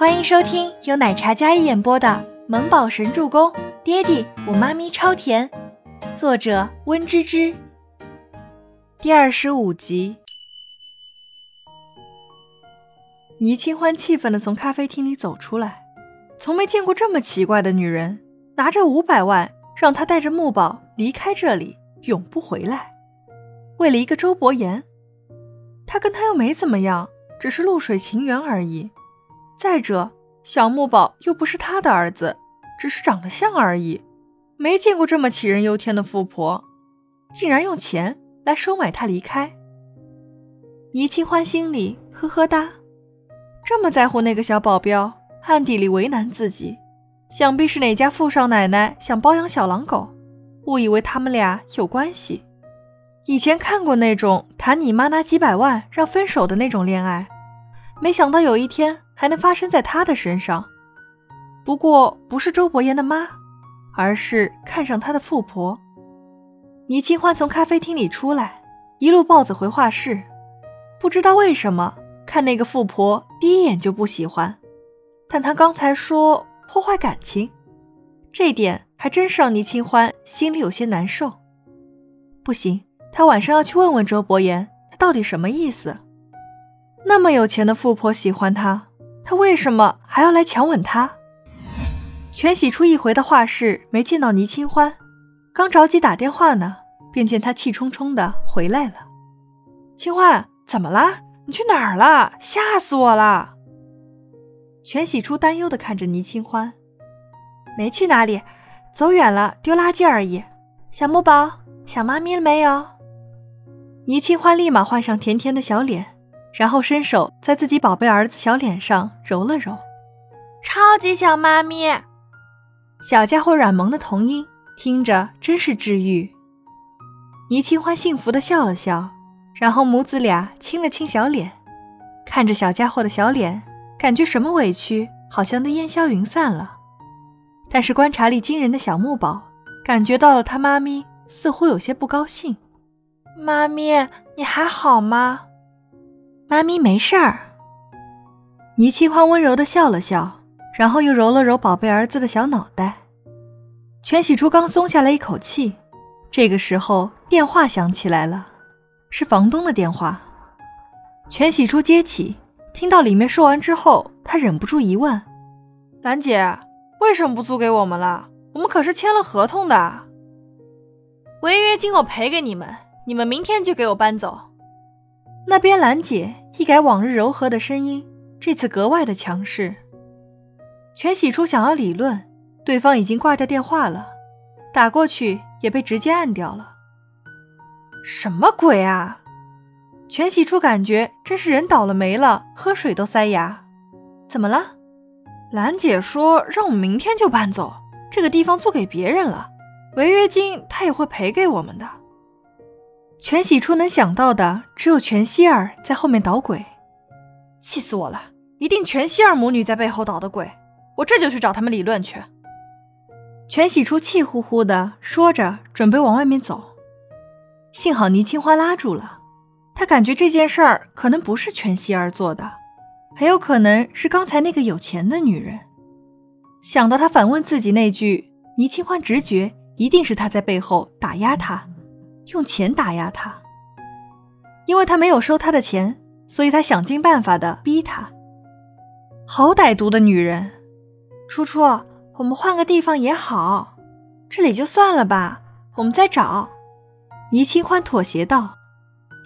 欢迎收听由奶茶嘉一演播的《萌宝神助攻》，爹地我妈咪超甜，作者温芝芝。第二十五集。倪清欢气愤地从咖啡厅里走出来，从没见过这么奇怪的女人，拿着五百万让他带着木宝离开这里，永不回来。为了一个周伯言，他跟他又没怎么样，只是露水情缘而已。再者，小木宝又不是他的儿子，只是长得像而已。没见过这么杞人忧天的富婆，竟然用钱来收买他离开。倪清欢心里呵呵哒。这么在乎那个小保镖，暗地里为难自己，想必是哪家富少奶奶想包养小狼狗，误以为他们俩有关系。以前看过那种谈你妈拿几百万让分手的那种恋爱，没想到有一天还能发生在他的身上。不过不是周伯言的妈，而是看上他的富婆。倪清欢从咖啡厅里出来，一路豹子回画室，不知道为什么。看那个富婆，第一眼就不喜欢，但他刚才说破坏感情，这点还真是让倪清欢心里有些难受。不行，他晚上要去问问周伯言，他到底什么意思？那么有钱的富婆喜欢他，他为什么还要来强吻他？全喜初一回到画室，没见到倪清欢，刚着急打电话呢，便见他气冲冲的回来了。清欢，怎么啦？你去哪儿了？吓死我了！全喜初担忧的看着倪清欢，没去哪里，走远了丢垃圾而已。小木宝，想妈咪了没有？倪清欢立马换上甜甜的小脸，然后伸手在自己宝贝儿子小脸上揉了揉，超级想妈咪。小家伙软萌的童音，听着真是治愈。倪清欢幸福的笑了笑。然后母子俩亲了亲小脸，看着小家伙的小脸，感觉什么委屈好像都烟消云散了。但是观察力惊人的小木宝感觉到了他妈咪似乎有些不高兴。妈咪，你还好吗？妈咪没事儿。倪清欢温柔的笑了笑，然后又揉了揉宝贝儿子的小脑袋。全喜初刚松下来一口气，这个时候电话响起来了。是房东的电话，全喜初接起，听到里面说完之后，他忍不住疑问：“兰姐，为什么不租给我们了？我们可是签了合同的。违约金我赔给你们，你们明天就给我搬走。”那边兰姐一改往日柔和的声音，这次格外的强势。全喜初想要理论，对方已经挂掉电话了，打过去也被直接按掉了。什么鬼啊！全喜初感觉真是人倒了霉了，喝水都塞牙。怎么了？兰姐说让我们明天就搬走，这个地方租给别人了，违约金她也会赔给我们的。全喜初能想到的只有全希儿在后面捣鬼，气死我了！一定全希儿母女在背后捣的鬼，我这就去找他们理论去。全喜初气呼呼的说着，准备往外面走。幸好倪清欢拉住了，他感觉这件事儿可能不是全希儿做的，很有可能是刚才那个有钱的女人。想到他反问自己那句，倪清欢直觉一定是他在背后打压他，用钱打压他。因为他没有收他的钱，所以他想尽办法的逼他。好歹毒的女人！初初，我们换个地方也好，这里就算了吧，我们再找。倪清欢妥协道：“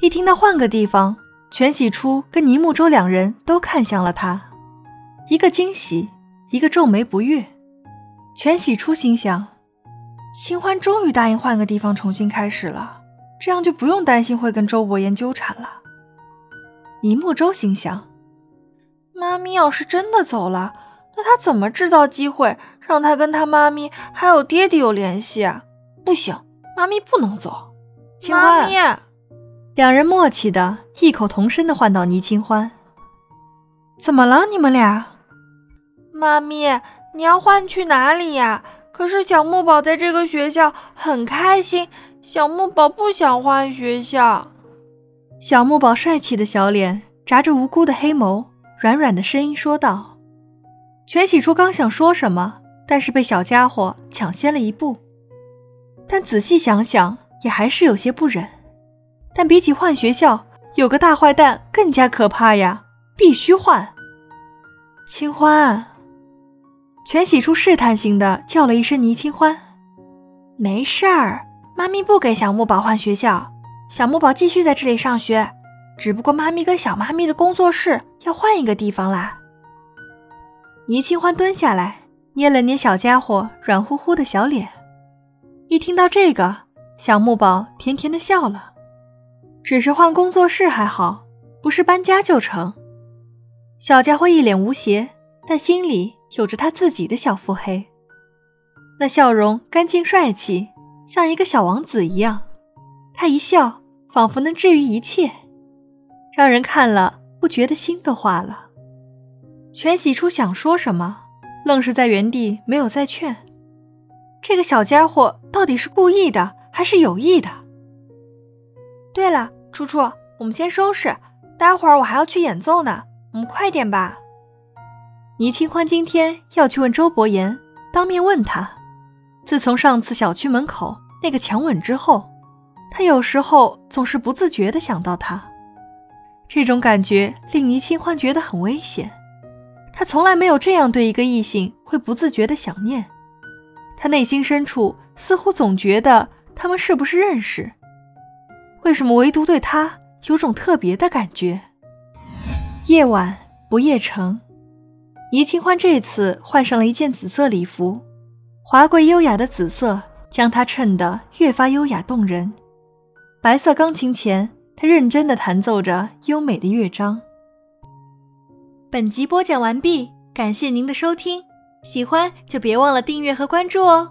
一听到换个地方，全喜初跟倪木舟两人都看向了他，一个惊喜，一个皱眉不悦。全喜初心想：清欢终于答应换个地方重新开始了，这样就不用担心会跟周伯言纠缠了。倪木舟心想：妈咪要是真的走了，那他怎么制造机会让他跟他妈咪还有爹爹有联系啊？不行，妈咪不能走。”清欢，两人默契的异口同声的唤到倪清欢。怎么了，你们俩？妈咪，你要换去哪里呀？可是小木宝在这个学校很开心，小木宝不想换学校。小木宝帅气的小脸，眨着无辜的黑眸，软软的声音说道：“全喜初刚想说什么，但是被小家伙抢先了一步。但仔细想想，也还是有些不忍。但比起换学校，有个大坏蛋更加可怕呀！必须换。清欢，全喜初试探性的叫了一声：“倪清欢，没事儿，妈咪不给小木宝换学校，小木宝继续在这里上学。只不过妈咪跟小妈咪的工作室要换一个地方啦。”倪清欢蹲下来，捏了捏小家伙软乎乎的小脸。一听到这个，小木宝甜甜的笑了。只是换工作室还好，不是搬家就成。小家伙一脸无邪，但心里有着他自己的小腹黑。那笑容干净帅气，像一个小王子一样。他一笑，仿佛能治愈一切，让人看了不觉得心都化了。全喜初想说什么，愣是在原地没有再劝。这个小家伙到底是故意的还是有意的？对了，初初，我们先收拾，待会儿我还要去演奏呢，我们快点吧。倪清欢今天要去问周伯言，当面问他。自从上次小区门口那个强吻之后，他有时候总是不自觉地想到他，这种感觉令倪清欢觉得很危险。他从来没有这样对一个异性会不自觉的想念。他内心深处似乎总觉得他们是不是认识？为什么唯独对他有种特别的感觉？夜晚不夜城，倪清欢这次换上了一件紫色礼服，华贵优雅的紫色将她衬得越发优雅动人。白色钢琴前，她认真地弹奏着优美的乐章。本集播讲完毕，感谢您的收听。喜欢就别忘了订阅和关注哦。